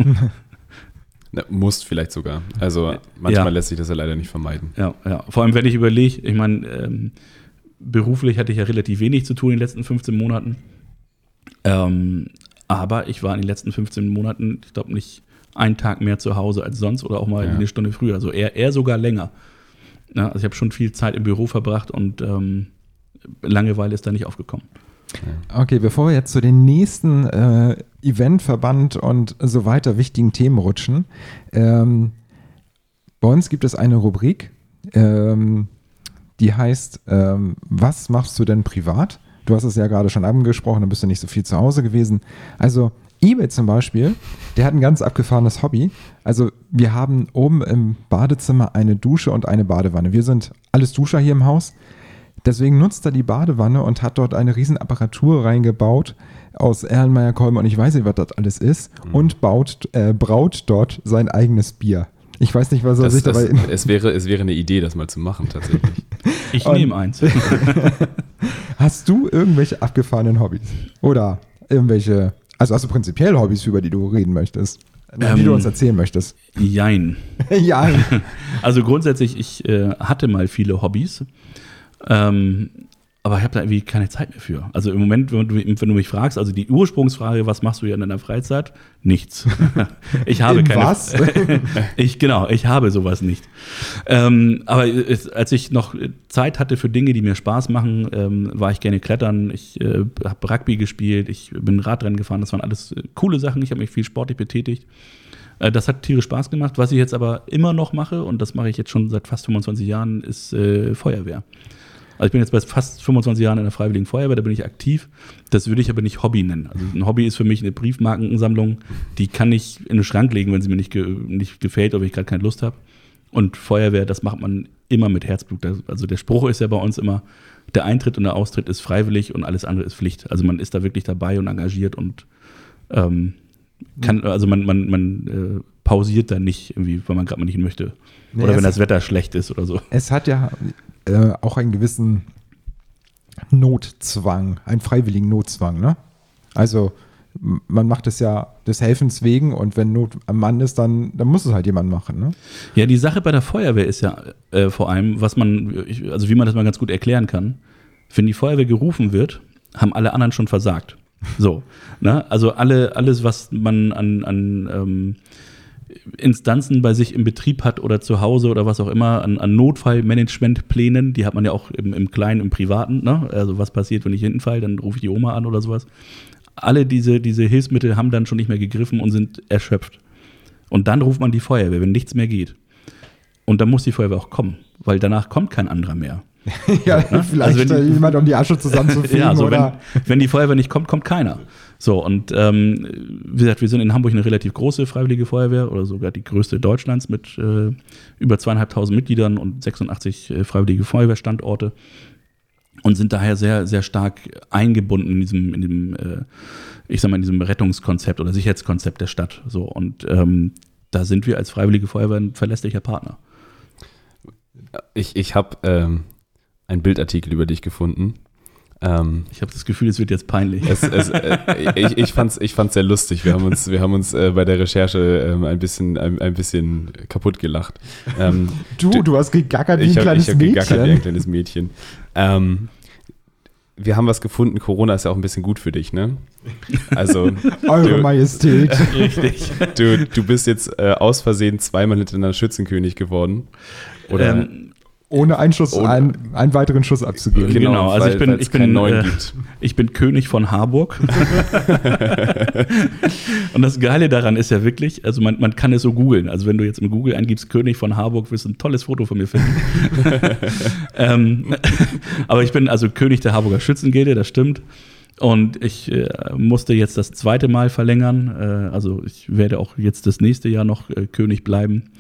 Na, musst vielleicht sogar. Also manchmal Ja. lässt sich das ja leider nicht vermeiden. Ja, ja. Vor allem, wenn ich überlege, ich meine, ähm, beruflich hatte ich ja relativ wenig zu tun in den letzten 15 Monaten. Ähm, aber ich war in den letzten 15 Monaten, ich glaube, nicht einen Tag mehr zu Hause als sonst oder auch mal Ja. eine Stunde früher. Also eher, eher sogar länger. Ja, also ich habe schon viel Zeit im Büro verbracht und ähm, Langeweile ist da nicht aufgekommen. Okay, bevor wir jetzt zu den nächsten äh, Eventverband und so weiter wichtigen Themen rutschen, ähm, bei uns gibt es eine Rubrik, ähm, die heißt, ähm, was machst du denn privat? Du hast es ja gerade schon angesprochen, da bist du nicht so viel zu Hause gewesen. Also eBay zum Beispiel, der hat ein ganz abgefahrenes Hobby. Also wir haben oben im Badezimmer eine Dusche und eine Badewanne. Wir sind alles Duscher hier im Haus. Deswegen nutzt er die Badewanne und hat dort eine riesen Apparatur reingebaut aus Erlenmeyer-Kolben und ich weiß nicht, was das alles ist und baut, äh, braut dort sein eigenes Bier. Ich weiß nicht, was er Das, sich das, dabei... es, wäre, es wäre eine Idee, das mal zu machen, tatsächlich. [laughs] Ich Und- nehme eins. [laughs] Hast du irgendwelche abgefahrenen Hobbys? Oder irgendwelche, also hast du prinzipiell Hobbys, über die du reden möchtest? Na, die Ähm, du uns erzählen möchtest? Jein. [laughs] ja, Also grundsätzlich, ich äh, hatte mal viele Hobbys, ähm, aber ich habe da irgendwie keine Zeit mehr für. Also im Moment, wenn du, wenn du mich fragst, also die Ursprungsfrage, was machst du hier in deiner Freizeit? Nichts. [laughs] ich habe In keine. was? [laughs] ich genau, ich habe sowas nicht. Ähm, aber es, als ich noch Zeit hatte für Dinge, die mir Spaß machen, ähm, war ich gerne klettern. Ich äh, habe Rugby gespielt, ich bin Radrennen gefahren. Das waren alles äh, coole Sachen. Ich habe mich viel sportlich betätigt. Äh, Das hat tierisch Spaß gemacht. Was ich jetzt aber immer noch mache, und das mache ich jetzt schon seit fast 25 Jahren, ist äh, Feuerwehr. Also ich bin jetzt bei fast 25 Jahren in der Freiwilligen Feuerwehr, da bin ich aktiv. Das würde ich aber nicht Hobby nennen. Also ein Hobby ist für mich eine Briefmarkensammlung, die kann ich in den Schrank legen, wenn sie mir nicht, ge nicht gefällt oder wenn ich gerade keine Lust habe. Und Feuerwehr, das macht man immer mit Herzblut. Also der Spruch ist ja bei uns immer, der Eintritt und der Austritt ist freiwillig und alles andere ist Pflicht. Also man ist da wirklich dabei und engagiert und ähm, kann, also man, man, man äh, pausiert da nicht irgendwie, weil man gerade mal nicht möchte. Oder wenn das Wetter schlecht ist oder so. es hat ja äh, auch einen gewissen Notzwang, einen freiwilligen Notzwang, ne? Also man macht es ja des Helfens wegen und wenn Not am Mann ist, dann, dann muss es halt jemand machen, ne? Ja, die Sache bei der Feuerwehr ist ja äh, vor allem, was man, also wie man das mal ganz gut erklären kann, wenn die Feuerwehr gerufen wird, haben alle anderen schon versagt. So, ne? Also alle, alles, was man an, an ähm, Instanzen bei sich im Betrieb hat oder zu Hause oder was auch immer, an, an Notfallmanagementplänen, die hat man ja auch im, im Kleinen, im Privaten, ne? Also was passiert, wenn ich hinten fall, dann rufe ich die Oma an oder sowas. Alle diese, diese Hilfsmittel haben dann schon nicht mehr gegriffen und sind erschöpft. Und dann ruft man die Feuerwehr, wenn nichts mehr geht. Und dann muss die Feuerwehr auch kommen, weil danach kommt kein anderer mehr. [laughs] ja, ne? vielleicht Also wenn jemand, um die Asche [laughs] zusammenzufegen Ja, so wenn, oder... wenn die Feuerwehr nicht kommt, kommt keiner. So, und ähm, wie gesagt, wir sind in Hamburg eine relativ große freiwillige Feuerwehr oder sogar die größte Deutschlands mit äh, über zweieinhalbtausend Mitgliedern und 86 äh, freiwillige Feuerwehrstandorte und sind daher sehr, sehr stark eingebunden in diesem, in dem, äh, ich sag mal, in diesem Rettungskonzept oder Sicherheitskonzept der Stadt. So, und ähm, da sind wir als freiwillige Feuerwehr ein verlässlicher Partner. Ich, ich habe ähm, einen Bildartikel über dich gefunden. Ähm, Ich habe das Gefühl, es wird jetzt peinlich. es, es, äh, ich ich fand es ich fand's sehr lustig. Wir haben uns, wir haben uns äh, bei der Recherche ähm, ein, bisschen, ein, ein bisschen kaputt gelacht. Ähm, [laughs] Du, du hast gegackert wie ein ich habe kleines hab gegackert wie ein Mädchen. kleines Mädchen. Ähm, wir haben was gefunden. Corona ist ja auch ein bisschen gut für dich, ne? Also, [laughs] Eure Du- Majestät. [laughs] Richtig. du, du bist jetzt äh, aus Versehen zweimal hintereinander Schützenkönig geworden. Oder? Ähm, Ohne einen, Schuss, Ohne- einen, einen weiteren Schuss abzugeben. Genau, Genau, also weil- ich bin, ich bin, äh, gibt. [laughs] ich bin König von Harburg. [laughs] und das Geile daran ist ja wirklich, also man, man kann es so googeln. Also wenn du jetzt im Google eingibst König von Harburg, wirst du ein tolles Foto von mir finden. [laughs] ähm, aber ich bin also König der Harburger Schützengilde, das stimmt. Und ich äh, musste jetzt das zweite Mal verlängern. Äh, also ich werde auch jetzt das nächste Jahr noch äh, König bleiben.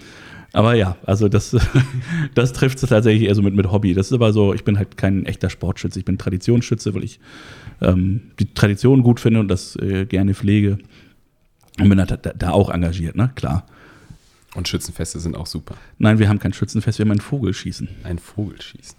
Aber ja, also das, [laughs] das trifft es tatsächlich eher so mit, mit Hobby. Das ist aber so, ich bin halt kein echter Sportschütze, ich bin Traditionsschütze, weil ich ähm, die Tradition gut finde und das äh, gerne pflege. Und bin da, da, da auch engagiert, ne? Klar. Und Schützenfeste sind auch super. Nein, wir haben kein Schützenfest, wir haben ein Vogelschießen. Ein Vogelschießen.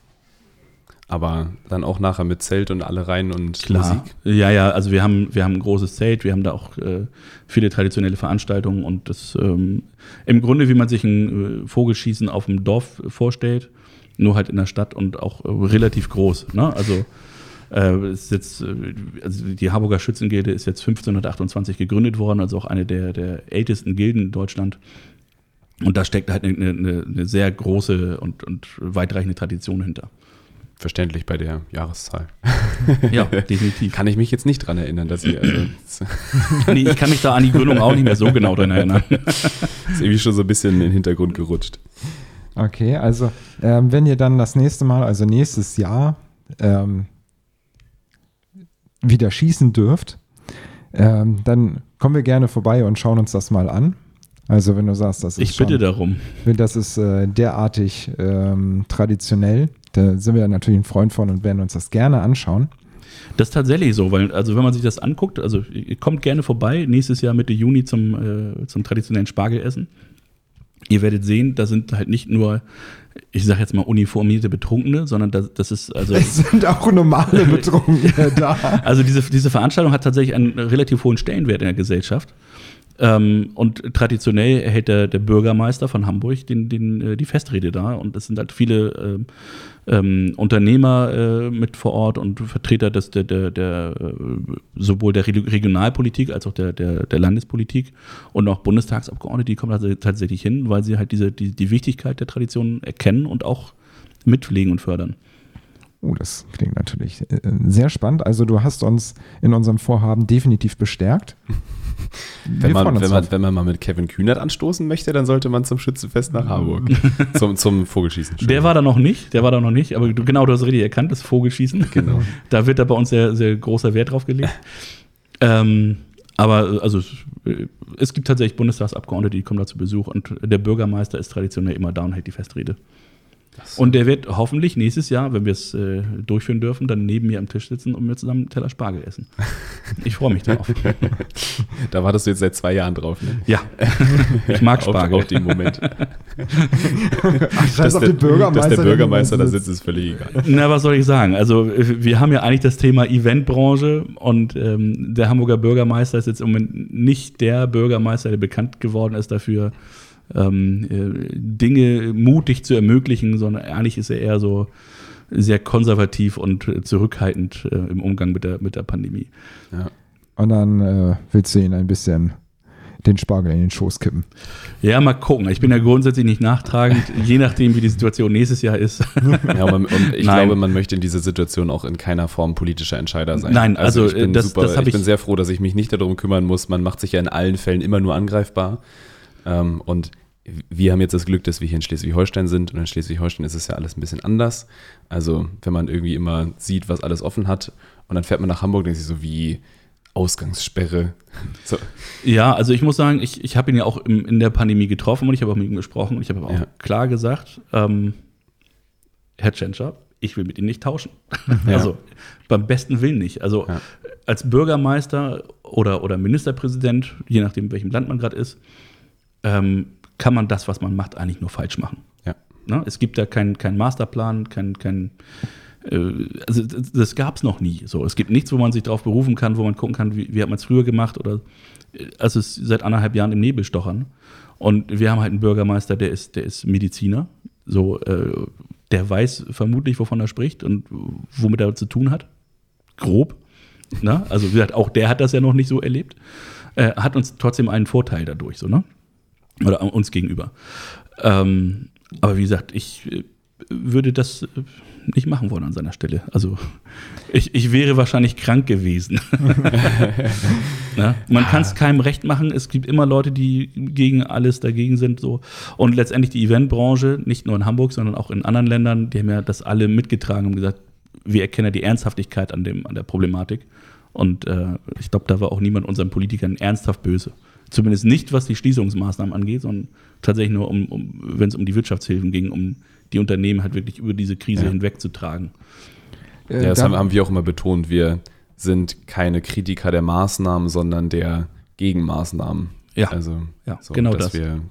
Aber dann auch nachher mit Zelt und alle rein und Klar. Musik. Ja, ja, also wir haben, wir haben ein großes Zelt, wir haben da auch äh, viele traditionelle Veranstaltungen und das ähm, im Grunde, wie man sich ein äh, Vogelschießen auf dem Dorf vorstellt, nur halt in der Stadt und auch äh, relativ groß. Ne? Also, äh, ist jetzt, äh, also die Harburger Schützengilde ist jetzt 1528 gegründet worden, also auch eine der, der ältesten Gilden in Deutschland. Und da steckt halt eine, eine, eine sehr große und, und weitreichende Tradition hinter. Verständlich bei der Jahreszahl. Ja, [laughs] definitiv. Kann ich mich jetzt nicht dran erinnern, dass ihr, also, [laughs] Nee, ich kann mich da an die Gründung auch nicht mehr so genau dran erinnern. [laughs] ist irgendwie schon so ein bisschen in den Hintergrund gerutscht. Okay, also ähm, wenn ihr dann das nächste Mal, also nächstes Jahr, ähm, wieder schießen dürft, ähm, dann kommen wir gerne vorbei und schauen uns das mal an. Also wenn du sagst, das ist Ich bitte schon, darum. das ist äh, derartig ähm, traditionell, da sind wir natürlich ein Freund von und werden uns das gerne anschauen. Das ist tatsächlich so, weil, also wenn man sich das anguckt, also ihr kommt gerne vorbei, nächstes Jahr Mitte Juni zum, äh, zum traditionellen Spargelessen. Ihr werdet sehen, da sind halt nicht nur, ich sage jetzt mal uniformierte Betrunkene, sondern das, das ist, also, Es sind auch normale [laughs] Betrunkene da. also diese, diese Veranstaltung hat tatsächlich einen relativ hohen Stellenwert in der Gesellschaft. Ähm, und traditionell erhält der, der Bürgermeister von Hamburg den, den, äh, die Festrede da. Und es sind halt viele ähm, ähm, Unternehmer äh, mit vor Ort und Vertreter des, der, der, der, äh, sowohl der Re- Regionalpolitik als auch der, der, der Landespolitik und auch Bundestagsabgeordnete, die kommen da tatsächlich hin, weil sie halt diese, die, die Wichtigkeit der Tradition erkennen und auch mitpflegen und fördern. Oh, das klingt natürlich äh, sehr spannend. Also du hast uns in unserem Vorhaben definitiv bestärkt. [laughs] Wenn man, wenn, man, wenn man mal mit Kevin Kühnert anstoßen möchte, dann sollte man zum Schützenfest nach Hamburg. [laughs] zum, zum Vogelschießen. Der war da noch nicht, der war da noch nicht, aber du, genau, du hast richtig erkannt, das Vogelschießen. Genau. [laughs] Da wird da bei uns sehr, sehr großer Wert drauf gelegt. ähm, aber also äh, es gibt tatsächlich Bundestagsabgeordnete, die kommen da zu Besuch und der Bürgermeister ist traditionell immer da und hält die Festrede. Und der wird hoffentlich nächstes Jahr, wenn wir es äh, durchführen dürfen, dann neben mir am Tisch sitzen und wir zusammen einen Teller Spargel essen. [laughs] Ich freue mich darauf. [laughs] Da wartest du jetzt seit zwei Jahren drauf. Ne? Ja, ich mag [laughs] Auf, Spargel. auf den Moment. Ach, scheiß dass, auf der, den Bürgermeister. dass der Bürgermeister da sitzt, ist völlig egal. Na, was soll ich sagen? Also, wir haben ja eigentlich das Thema Eventbranche und ähm, der Hamburger Bürgermeister ist jetzt im Moment nicht der Bürgermeister, der bekannt geworden ist dafür, ähm, äh, Dinge mutig zu ermöglichen, sondern eigentlich ist er eher so sehr konservativ und äh, zurückhaltend äh, im Umgang mit der, mit der Pandemie. Ja. Und dann äh, willst du ihn ein bisschen den Spargel in den Schoß kippen. Ja, mal gucken. Ich bin ja grundsätzlich nicht nachtragend, [laughs] je nachdem, wie die Situation nächstes Jahr ist. Ja, und ich Nein. glaube, man möchte in dieser Situation auch in keiner Form politischer Entscheider sein. Nein, also, ich bin, das- super, das hab ich bin ich- sehr froh, dass ich mich nicht darum kümmern muss. Man macht sich ja in allen Fällen immer nur angreifbar. Ähm, und wir haben jetzt das Glück, dass wir hier in Schleswig-Holstein sind. Und in Schleswig-Holstein ist es ja alles ein bisschen anders. Also, wenn man irgendwie immer sieht, was alles offen hat, und dann fährt man nach Hamburg, denkt sich so wie Ausgangssperre. [laughs] So, Ja, also ich muss sagen, ich, ich habe ihn ja auch im, in der Pandemie getroffen und ich habe auch mit ihm gesprochen und ich habe auch Ja. klar gesagt, ähm, Herr Tschentscher, ich will mit Ihnen nicht tauschen. [laughs] Ja. Also beim besten Willen nicht. Also Ja. als Bürgermeister oder, oder Ministerpräsident, je nachdem, in welchem Land man gerade ist, ähm, kann man das, was man macht, eigentlich nur falsch machen. ja. Ne? Es gibt da keinen keinen Masterplan, kein, kein äh, also das, gab es noch nie. So, es gibt nichts, wo man sich darauf berufen kann, wo man gucken kann, wie, wie hat man es früher gemacht oder äh, also es ist seit anderthalb Jahren im Nebel stochern. Und wir haben halt einen Bürgermeister, der ist, der ist Mediziner. So, äh, der weiß vermutlich, wovon er spricht und womit er zu tun hat. Grob. Ne? Also, wie gesagt, auch der hat das ja noch nicht so erlebt. Äh, hat uns trotzdem einen Vorteil dadurch, so, ne? Oder uns gegenüber. Ähm, aber wie gesagt, ich äh, würde das äh, nicht machen wollen an seiner Stelle. Also ich, ich wäre wahrscheinlich krank gewesen. [laughs] Man kann es keinem recht machen. Es gibt immer Leute, die gegen alles dagegen sind. So. Und letztendlich die Eventbranche, nicht nur in Hamburg, sondern auch in anderen Ländern, die haben ja das alle mitgetragen und gesagt, wir erkennen ja die Ernsthaftigkeit an, dem, an der Problematik. Und äh, ich glaube, da war auch niemand unseren Politikern ernsthaft böse. Zumindest nicht, was die Schließungsmaßnahmen angeht, sondern tatsächlich nur, um, um wenn es um die Wirtschaftshilfen ging, um die Unternehmen halt wirklich über diese Krise Ja. hinwegzutragen. Äh, Ja, das da- haben, haben wir auch immer betont. Wir sind keine Kritiker der Maßnahmen, sondern der Gegenmaßnahmen. Ja. Also, Ja, so, genau dass das. wir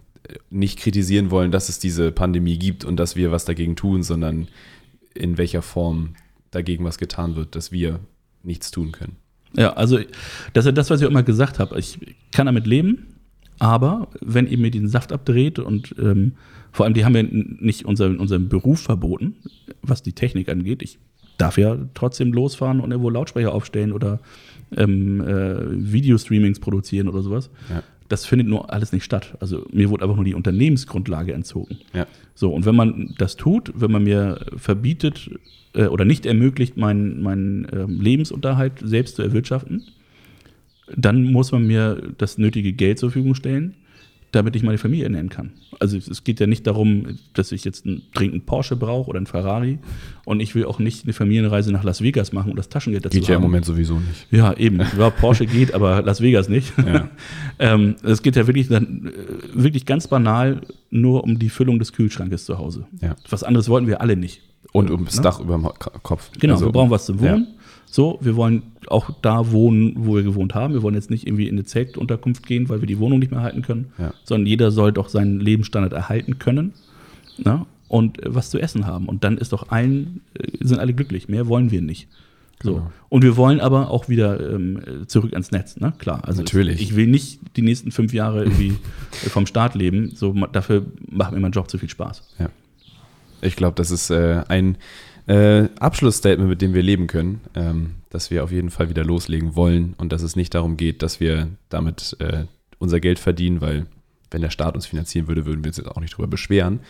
nicht kritisieren wollen, dass es diese Pandemie gibt und dass wir was dagegen tun, sondern in welcher Form dagegen was getan wird, dass wir nichts tun können. Ja, also das ist das, was ich immer gesagt habe. Ich kann damit leben, aber wenn ihr mir den Saft abdreht und ähm, vor allem, die haben ja nicht unseren, unseren Beruf verboten, was die Technik angeht. Ich darf ja trotzdem losfahren und irgendwo Lautsprecher aufstellen oder ähm, äh, Videostreamings produzieren oder sowas. Ja. Das findet nur alles nicht statt. Also mir wurde einfach nur die Unternehmensgrundlage entzogen. Ja. So, und wenn man das tut, wenn man mir verbietet äh, oder nicht ermöglicht, meinen meinen, ähm, Lebensunterhalt selbst zu erwirtschaften, dann muss man mir das nötige Geld zur Verfügung stellen, damit ich meine Familie ernähren kann. Also es geht ja nicht darum, dass ich jetzt einen, dringend einen Porsche brauche oder einen Ferrari und ich will auch nicht eine Familienreise nach Las Vegas machen, um das Taschengeld dazu Geht ja im haben. Moment sowieso nicht. Ja, eben. Ja, Porsche geht, aber Las Vegas nicht. Ja. [laughs] ähm, es geht ja wirklich, dann, äh, wirklich ganz banal nur um die Füllung des Kühlschrankes zu Hause. Ja. Was anderes wollten wir alle nicht. Und ums Ne? Dach über dem Kopf. Genau, Also, wir brauchen was zum ja. So, wir wollen auch da wohnen, wo wir gewohnt haben. Wir wollen jetzt nicht irgendwie in eine Zeltunterkunft gehen, weil wir die Wohnung nicht mehr halten können, Ja. sondern jeder soll doch seinen Lebensstandard erhalten können ne? und äh, was zu essen haben. Und dann ist doch allen, äh, sind alle glücklich. Mehr wollen wir nicht. So. Genau. Und wir wollen aber auch wieder ähm, zurück ans Netz, ne? Klar. Also Natürlich. Ich will nicht die nächsten fünf Jahre irgendwie [laughs] vom Staat leben. So, dafür macht mir mein Job zu viel Spaß. Ich glaube, das ist äh, ein äh, Abschlussstatement, mit dem wir leben können, ähm, dass wir auf jeden Fall wieder loslegen wollen und dass es nicht darum geht, dass wir damit äh, unser Geld verdienen, weil wenn der Staat uns finanzieren würde, würden wir uns jetzt auch nicht drüber beschweren,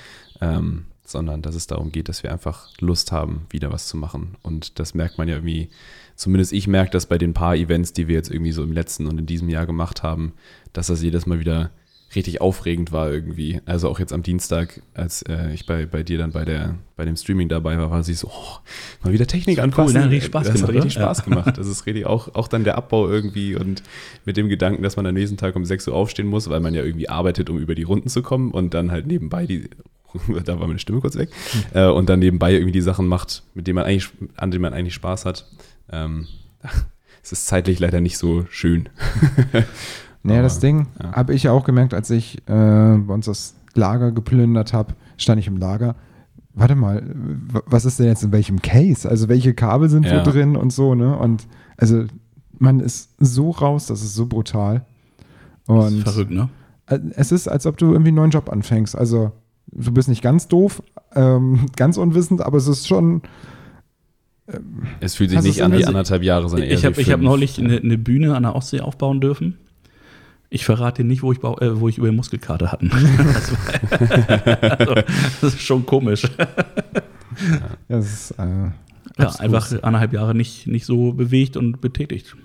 ähm, sondern dass es darum geht, dass wir einfach Lust haben, wieder was zu machen. Und das merkt man ja irgendwie, zumindest ich merke das bei den paar Events, die wir jetzt irgendwie so im letzten und in diesem Jahr gemacht haben, dass das jedes Mal wieder richtig aufregend war irgendwie. Also auch jetzt am Dienstag, als äh, ich bei, bei dir dann bei, der, bei dem Streaming dabei war, war sie so, oh, mal wieder Technik anpassen. ne? Hat richtig Spaß das gemacht, hat richtig oder? Spaß gemacht. Das ist richtig auch, auch dann der Abbau irgendwie und mit dem Gedanken, dass man am nächsten Tag um 6 Uhr aufstehen muss, weil man ja irgendwie arbeitet, um über die Runden zu kommen und dann halt nebenbei die, [laughs] da war meine Stimme kurz weg, äh, und dann nebenbei irgendwie die Sachen macht, mit denen man eigentlich, an denen man eigentlich Spaß hat. Ähm, [laughs] es ist zeitlich leider nicht so schön. [laughs] Naja, das Ding ja. habe ich ja auch gemerkt, als ich äh, bei uns das Lager geplündert habe, stand ich im Lager. Warte mal, was ist denn jetzt in welchem Case? Also welche Kabel sind Ja. wo drin und so, ne? Und also man ist so raus, das ist so brutal. Das ist Und verrückt, ne? äh, es ist, als ob du irgendwie einen neuen Job anfängst. Also du bist nicht ganz doof, ähm, [laughs] ganz unwissend, aber es ist schon, Es fühlt sich nicht an wie anderthalb Jahre, sondern eher Ich habe hab neulich eine, eine Bühne an der Ostsee aufbauen dürfen. Ich verrate dir nicht, wo ich, äh, wo ich über Muskelkater hatten. [laughs] Das, war, also, das ist schon komisch. ja, ist, äh, Ja, einfach anderthalb Jahre nicht, nicht so bewegt und betätigt.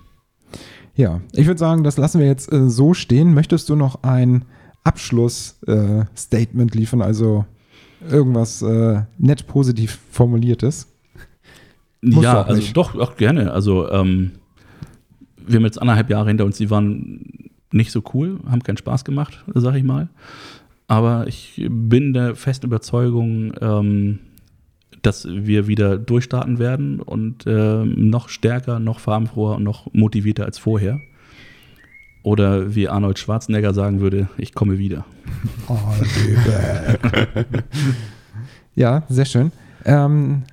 Ja, ich würde sagen, das lassen wir jetzt äh, so stehen. Möchtest du noch ein Abschlussstatement äh, liefern, also irgendwas äh, nett positiv formuliertes? Musst du ja, also doch, auch gerne. Also ähm, wir haben jetzt anderthalb Jahre hinter uns, die waren nicht so cool, haben keinen Spaß gemacht, sag ich mal. Aber ich bin der festen Überzeugung, ähm, dass wir wieder durchstarten werden und ähm, noch stärker, noch farbenfroher und noch motivierter als vorher. Oder wie Arnold Schwarzenegger sagen würde, ich komme wieder. [laughs] Ja, sehr schön. Ähm,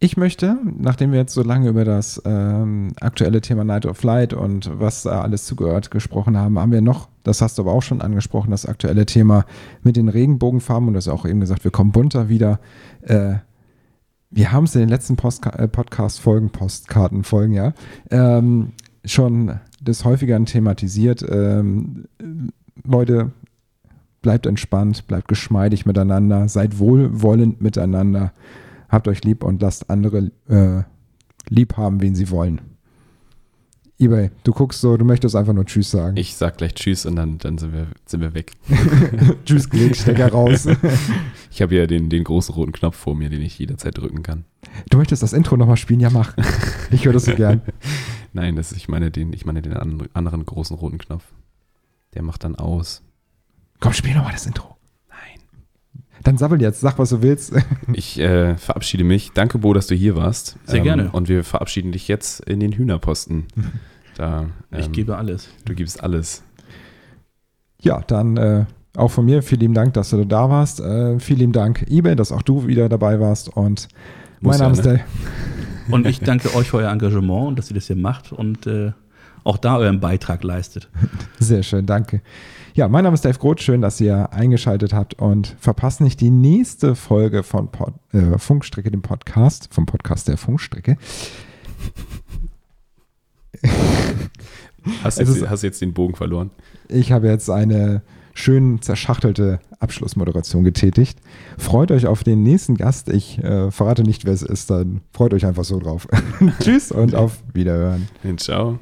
ich möchte, nachdem wir jetzt so lange über das ähm, aktuelle Thema Night of Light und was da alles zugehört gesprochen haben, haben wir noch, das hast du aber auch schon angesprochen, das aktuelle Thema mit den Regenbogenfarben und das auch eben gesagt, wir kommen bunter wieder. Äh, wir haben es in den letzten äh, Podcast-Folgen, Postkarten-Folgen, ja, ähm, schon des Häufigeren thematisiert. Ähm, Leute, bleibt entspannt, bleibt geschmeidig miteinander, seid wohlwollend miteinander, habt euch lieb und lasst andere äh, lieb haben, wen sie wollen. eBay, du guckst so, du möchtest einfach nur Tschüss sagen. Ich sag gleich Tschüss und dann, dann sind, wir, sind wir weg. [laughs] Tschüss, Stecker raus. [laughs] Ich habe ja den, den großen roten Knopf vor mir, den ich jederzeit drücken kann. Du möchtest das Intro nochmal spielen? Ja, mach. [laughs] Ich höre das so gern. Nein, das, ich, meine den, ich meine den anderen großen roten Knopf. Der macht dann aus. Komm, spiel nochmal das Intro. Dann sabbel jetzt, sag, was du willst. [laughs] Ich äh, verabschiede mich. Danke, Bo, dass du hier warst. Sehr Ähm, gerne. Und wir verabschieden dich jetzt in den Hühnerposten. [laughs] Da, Ich ähm, gebe alles. Du gibst alles. Ja, dann äh, auch von mir vielen lieben Dank, dass du da warst. Äh, vielen lieben Dank, eBay, dass auch du wieder dabei warst. Und Muss mein ja, Name ist ne? Dave. [laughs] Und ich danke euch für euer Engagement und dass ihr das hier macht und äh, auch da euren Beitrag leistet. Sehr schön, danke. Ja, mein Name ist Dave Groth. Schön, dass ihr eingeschaltet habt und verpasst nicht die nächste Folge von Pod, äh, Funkstrecke, dem Podcast, vom Podcast der Funkstrecke. Hast, jetzt, ist- hast jetzt den Bogen verloren. Ich habe jetzt eine schön zerschachtelte Abschlussmoderation getätigt. Freut euch auf den nächsten Gast. Ich äh, verrate nicht, wer es ist, dann freut euch einfach so drauf. [laughs] Tschüss und auf Wiederhören. Ciao.